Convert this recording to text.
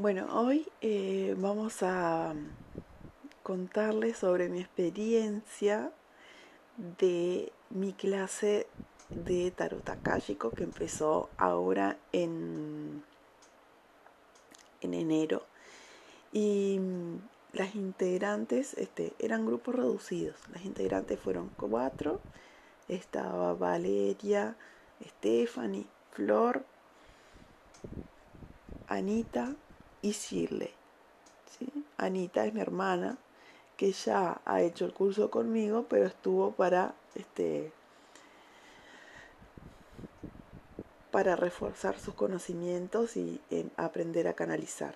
Bueno, hoy eh, vamos a contarles sobre mi experiencia de mi clase de tarot akáshico que empezó ahora en, en enero. Y las integrantes este, eran grupos reducidos. Las integrantes fueron cuatro. Estaba Valeria, Stephanie, Flor, Anita y Shirley. Anita es mi hermana que ya ha hecho el curso conmigo, pero estuvo para este para reforzar sus conocimientos y aprender a canalizar.